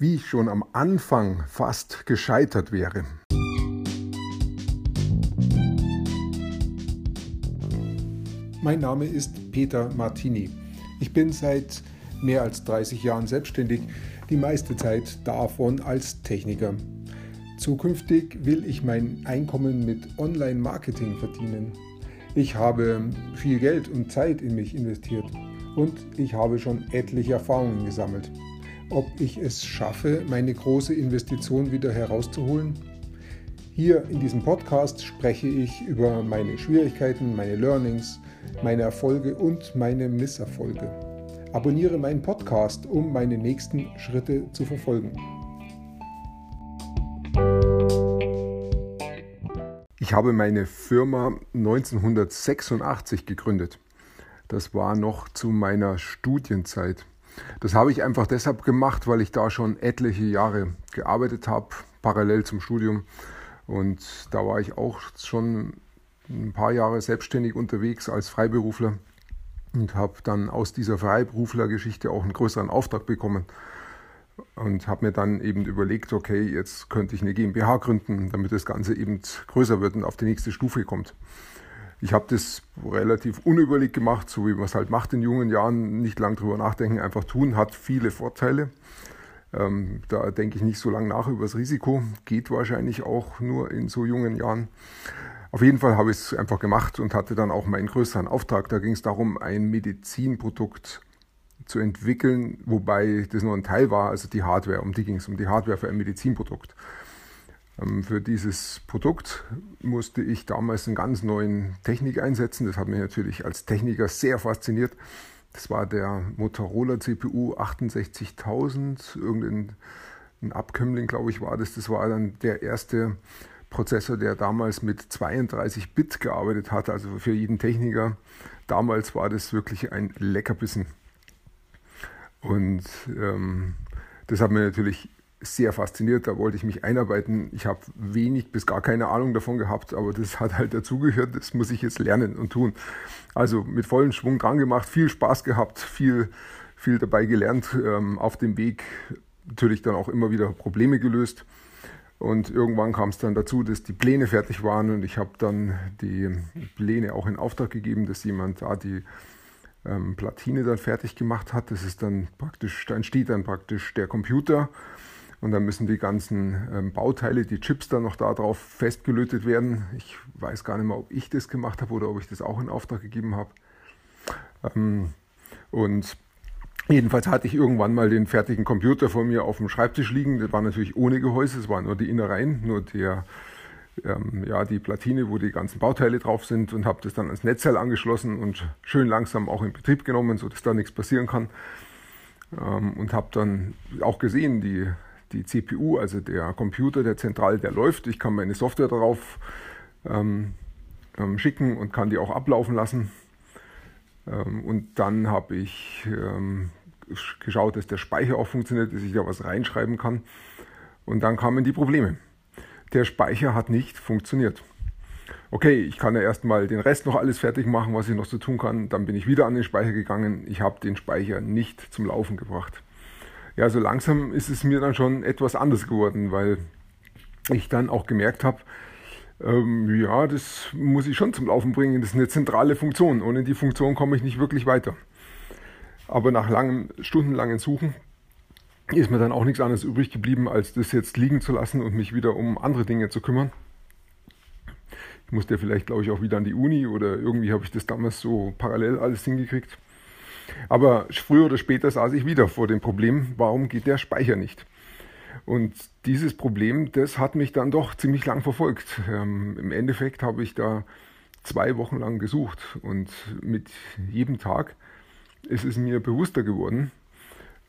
wie ich schon am Anfang fast gescheitert wäre. Mein Name ist Peter Martini. Ich bin seit mehr als 30 Jahren selbstständig, die meiste Zeit davon als Techniker. Zukünftig will ich mein Einkommen mit Online-Marketing verdienen. Ich habe viel Geld und Zeit in mich investiert und ich habe schon etliche Erfahrungen gesammelt. Ob ich es schaffe, meine große Investition wieder herauszuholen? Hier in diesem Podcast spreche ich über meine Schwierigkeiten, meine Learnings, meine Erfolge und meine Misserfolge. Abonniere meinen Podcast, um meine nächsten Schritte zu verfolgen. Ich habe meine Firma 1986 gegründet. Das war noch zu meiner Studienzeit. Das habe ich einfach deshalb gemacht, weil ich da schon etliche Jahre gearbeitet habe, parallel zum Studium. Und da war ich auch schon ein paar Jahre selbstständig unterwegs als Freiberufler und habe dann aus dieser Freiberuflergeschichte auch einen größeren Auftrag bekommen und habe mir dann eben überlegt, okay, jetzt könnte ich eine GmbH gründen, damit das Ganze eben größer wird und auf die nächste Stufe kommt. Ich habe das relativ unüberlegt gemacht, so wie man es halt macht in jungen Jahren, nicht lang drüber nachdenken, einfach tun, hat viele Vorteile. Ähm, da denke ich nicht so lange nach über das Risiko, geht wahrscheinlich auch nur in so jungen Jahren. Auf jeden Fall habe ich es einfach gemacht und hatte dann auch meinen größeren Auftrag. Da ging es darum, ein Medizinprodukt zu entwickeln, wobei das nur ein Teil war, also die Hardware. Um die ging es, um die Hardware für ein Medizinprodukt. Ähm, für dieses Produkt musste ich damals einen ganz neuen Technik einsetzen. Das hat mich natürlich als Techniker sehr fasziniert. Das war der Motorola CPU 68000, irgendein ein Abkömmling, glaube ich, war das. Das war dann der erste Prozessor, der damals mit 32 Bit gearbeitet hat, also für jeden Techniker. Damals war das wirklich ein Leckerbissen. Und ähm, das hat mir natürlich sehr fasziniert, da wollte ich mich einarbeiten. Ich habe wenig bis gar keine Ahnung davon gehabt, aber das hat halt dazugehört, das muss ich jetzt lernen und tun. Also mit vollem Schwung dran gemacht, viel Spaß gehabt, viel, viel dabei gelernt, ähm, auf dem Weg natürlich dann auch immer wieder Probleme gelöst. Und irgendwann kam es dann dazu, dass die Pläne fertig waren und ich habe dann die Pläne auch in Auftrag gegeben, dass jemand da die ähm, Platine dann fertig gemacht hat. Das ist dann praktisch, entsteht dann praktisch der Computer und dann müssen die ganzen ähm, Bauteile, die Chips dann noch darauf festgelötet werden. Ich weiß gar nicht mehr, ob ich das gemacht habe oder ob ich das auch in Auftrag gegeben habe. Ähm, und Jedenfalls hatte ich irgendwann mal den fertigen Computer vor mir auf dem Schreibtisch liegen. Das war natürlich ohne Gehäuse, es waren nur die Innereien, nur der, ähm, ja, die Platine, wo die ganzen Bauteile drauf sind und habe das dann ans Netzteil angeschlossen und schön langsam auch in Betrieb genommen, sodass da nichts passieren kann. Und habe dann auch gesehen, die, die CPU, also der Computer, der zentral, der läuft. Ich kann meine Software darauf ähm, ähm schicken und kann die auch ablaufen lassen. Ähm, und dann habe ich ähm, geschaut, dass der Speicher auch funktioniert, dass ich da was reinschreiben kann. Und dann kamen die Probleme. Der Speicher hat nicht funktioniert. Okay, ich kann ja erstmal den Rest noch alles fertig machen, was ich noch so tun kann. Dann bin ich wieder an den Speicher gegangen. Ich habe den Speicher nicht zum Laufen gebracht. Ja, so langsam ist es mir dann schon etwas anders geworden, weil ich dann auch gemerkt habe, ähm, ja, das muss ich schon zum Laufen bringen. Das ist eine zentrale Funktion. Ohne die Funktion komme ich nicht wirklich weiter. Aber nach langem, stundenlangen Suchen ist mir dann auch nichts anderes übrig geblieben, als das jetzt liegen zu lassen und mich wieder um andere Dinge zu kümmern. Ich musste vielleicht, glaube ich, auch wieder an die Uni oder irgendwie habe ich das damals so parallel alles hingekriegt. Aber früher oder später saß ich wieder vor dem Problem, warum geht der Speicher nicht? Und dieses Problem, das hat mich dann doch ziemlich lang verfolgt. Ähm, Im Endeffekt habe ich da zwei Wochen lang gesucht und mit jedem Tag ist es mir bewusster geworden,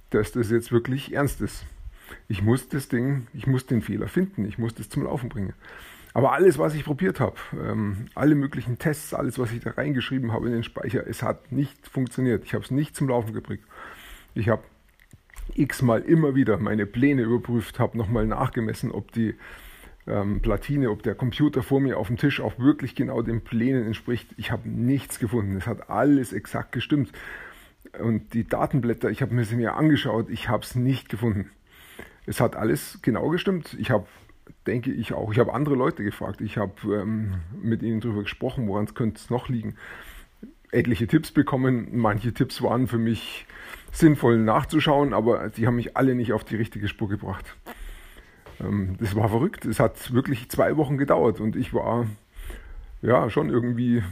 dass das jetzt wirklich ernst ist. Ich muss das Ding, ich muss den Fehler finden, ich muss das zum Laufen bringen. Aber alles, was ich probiert habe, ähm, alle möglichen Tests, alles, was ich da reingeschrieben habe in den Speicher, es hat nicht funktioniert. Ich habe es nicht zum Laufen gebracht. Ich habe x-mal immer wieder meine Pläne überprüft, habe nochmal nachgemessen, ob die ähm, Platine, ob der Computer vor mir auf dem Tisch auch wirklich genau den Plänen entspricht. Ich habe nichts gefunden. Es hat alles exakt gestimmt. Und die Datenblätter, ich habe mir sie mir angeschaut, ich habe es nicht gefunden. es hat alles genau gestimmt. Ich habe, denke ich auch, ich habe andere Leute gefragt. Ich habe ähm, mit ihnen darüber gesprochen, woran es könnte es noch liegen. Etliche Tipps bekommen. Manche Tipps waren für mich sinnvoll nachzuschauen, aber die haben mich alle nicht auf die richtige Spur gebracht. Ähm, das war verrückt. Es hat wirklich zwei Wochen gedauert und ich war ja schon irgendwie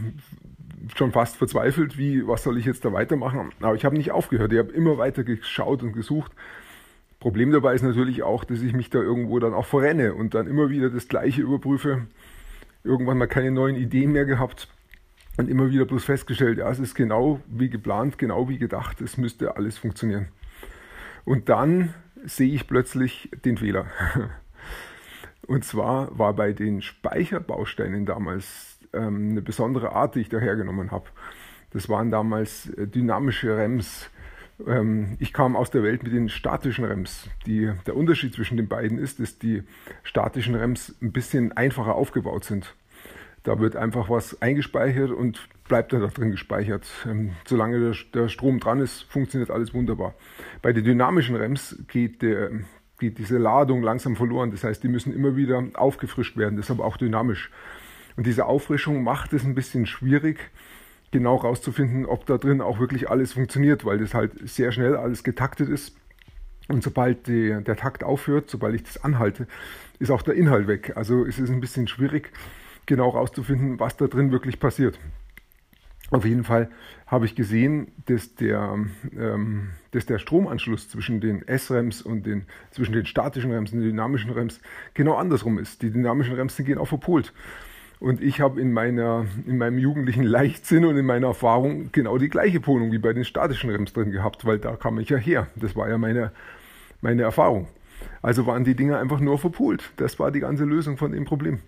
schon fast verzweifelt, wie was soll ich jetzt da weitermachen. Aber ich habe nicht aufgehört. Ich habe immer weiter geschaut und gesucht. Problem dabei ist natürlich auch, dass ich mich da irgendwo dann auch verrenne und dann immer wieder das Gleiche überprüfe. Irgendwann mal keine neuen Ideen mehr gehabt und immer wieder bloß festgestellt, ja, es ist genau wie geplant, genau wie gedacht, es müsste alles funktionieren. Und dann sehe ich plötzlich den Fehler. Und zwar war bei den Speicherbausteinen damals ähm, eine besondere Art, die ich da hergenommen habe. Das waren damals äh, dynamische REMs. Ähm, ich kam aus der Welt mit den statischen REMs. Die, der Unterschied zwischen den beiden ist, dass die statischen REMs ein bisschen einfacher aufgebaut sind. Da wird einfach was eingespeichert und bleibt dann da drin gespeichert. Ähm, solange der, der, Strom dran ist, funktioniert alles wunderbar. Bei den dynamischen REMs geht, der, geht diese Ladung langsam verloren. Das heißt, die müssen immer wieder aufgefrischt werden. Das ist aber auch dynamisch. Und diese Auffrischung macht es ein bisschen schwierig, genau rauszufinden, ob da drin auch wirklich alles funktioniert, weil das halt sehr schnell alles getaktet ist. Und sobald die, der Takt aufhört, sobald ich das anhalte, ist auch der Inhalt weg. Also es ist ein bisschen schwierig, genau rauszufinden, was da drin wirklich passiert. Auf jeden Fall habe ich gesehen, dass der, ähm, dass der Stromanschluss zwischen den S-REMs und den, zwischen den statischen REMs und den dynamischen REMs genau andersrum ist. Die dynamischen REMs sind genau verpolt. Und ich habe in, in meinem jugendlichen Leichtsinn und in meiner Erfahrung genau die gleiche Polung wie bei den statischen REMs drin gehabt, weil da kam ich ja her. Das war ja meine, meine Erfahrung. Also waren die Dinge einfach nur verpolt. Das war die ganze Lösung von dem Problem.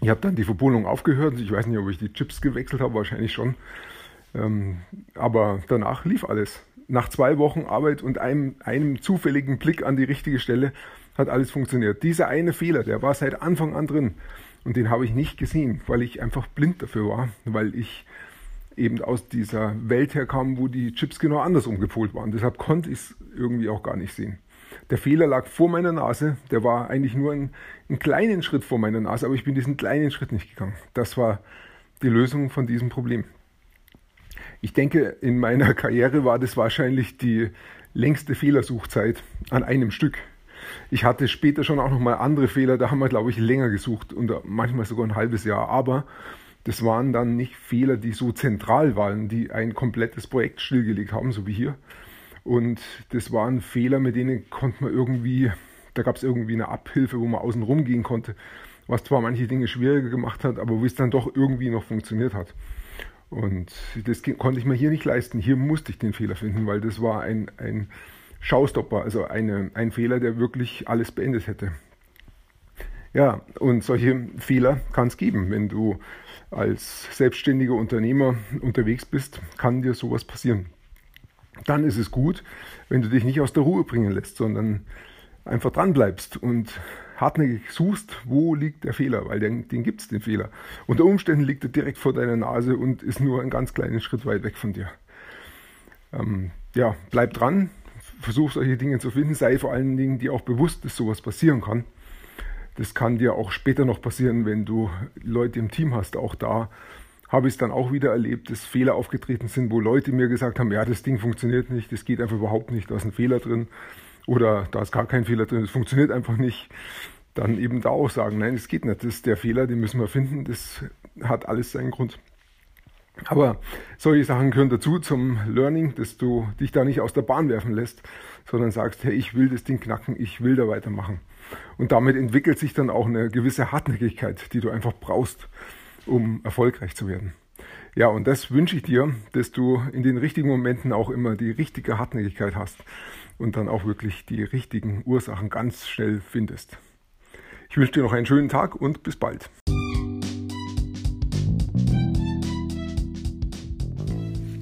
Ich habe dann die Verpolung aufgehört. Ich weiß nicht, ob ich die Chips gewechselt habe, wahrscheinlich schon. Ähm, aber danach lief alles. Nach zwei Wochen Arbeit und einem, einem zufälligen Blick an die richtige Stelle hat alles funktioniert. Dieser eine Fehler, der war seit Anfang an drin und den habe ich nicht gesehen, weil ich einfach blind dafür war, weil ich eben aus dieser Welt herkam, wo die Chips genau andersrum gepolt waren. Deshalb konnte ich es irgendwie auch gar nicht sehen. Der Fehler lag vor meiner Nase, der war eigentlich nur ein, einen kleinen Schritt vor meiner Nase, aber ich bin diesen kleinen Schritt nicht gegangen. Das war die Lösung von diesem Problem. Ich denke, in meiner Karriere war das wahrscheinlich die längste Fehlersuchzeit an einem Stück. Ich hatte später schon auch noch mal andere Fehler, da haben wir, glaube ich, länger gesucht und manchmal sogar ein halbes Jahr. Aber das waren dann nicht Fehler, die so zentral waren, die ein komplettes Projekt stillgelegt haben, so wie hier, und das waren Fehler, mit denen konnte man irgendwie, da gab es irgendwie eine Abhilfe, wo man außen rum gehen konnte, was zwar manche Dinge schwieriger gemacht hat, aber wo es dann doch irgendwie noch funktioniert hat. Und das konnte ich mir hier nicht leisten. Hier musste ich den Fehler finden, weil das war ein, ein Schaustopper, also eine, ein Fehler, der wirklich alles beendet hätte. Ja, und solche Fehler kann es geben. Wenn du als selbstständiger Unternehmer unterwegs bist, kann dir sowas passieren dann ist es gut, wenn du dich nicht aus der Ruhe bringen lässt, sondern einfach dran bleibst und hartnäckig suchst, wo liegt der Fehler, weil den, den gibt es, den Fehler. Unter Umständen liegt er direkt vor deiner Nase und ist nur einen ganz kleinen Schritt weit weg von dir. Ähm, ja, bleib dran, versuch solche Dinge zu finden, sei vor allen Dingen dir auch bewusst, dass sowas passieren kann. Das kann dir auch später noch passieren, wenn du Leute im Team hast, auch da habe ich es dann auch wieder erlebt, dass Fehler aufgetreten sind, wo Leute mir gesagt haben, ja, das Ding funktioniert nicht, das geht einfach überhaupt nicht, da ist ein Fehler drin oder da ist gar kein Fehler drin, das funktioniert einfach nicht. Dann eben da auch sagen, nein, es geht nicht, das ist der Fehler, den müssen wir finden, das hat alles seinen Grund. Aber solche Sachen gehören dazu zum Learning, dass du dich da nicht aus der Bahn werfen lässt, sondern sagst, hey, ich will das Ding knacken, ich will da weitermachen. Und damit entwickelt sich dann auch eine gewisse Hartnäckigkeit, die du einfach brauchst, um erfolgreich zu werden. Ja, und das wünsche ich dir, dass du in den richtigen Momenten auch immer die richtige Hartnäckigkeit hast und dann auch wirklich die richtigen Ursachen ganz schnell findest. Ich wünsche dir noch einen schönen Tag und bis bald.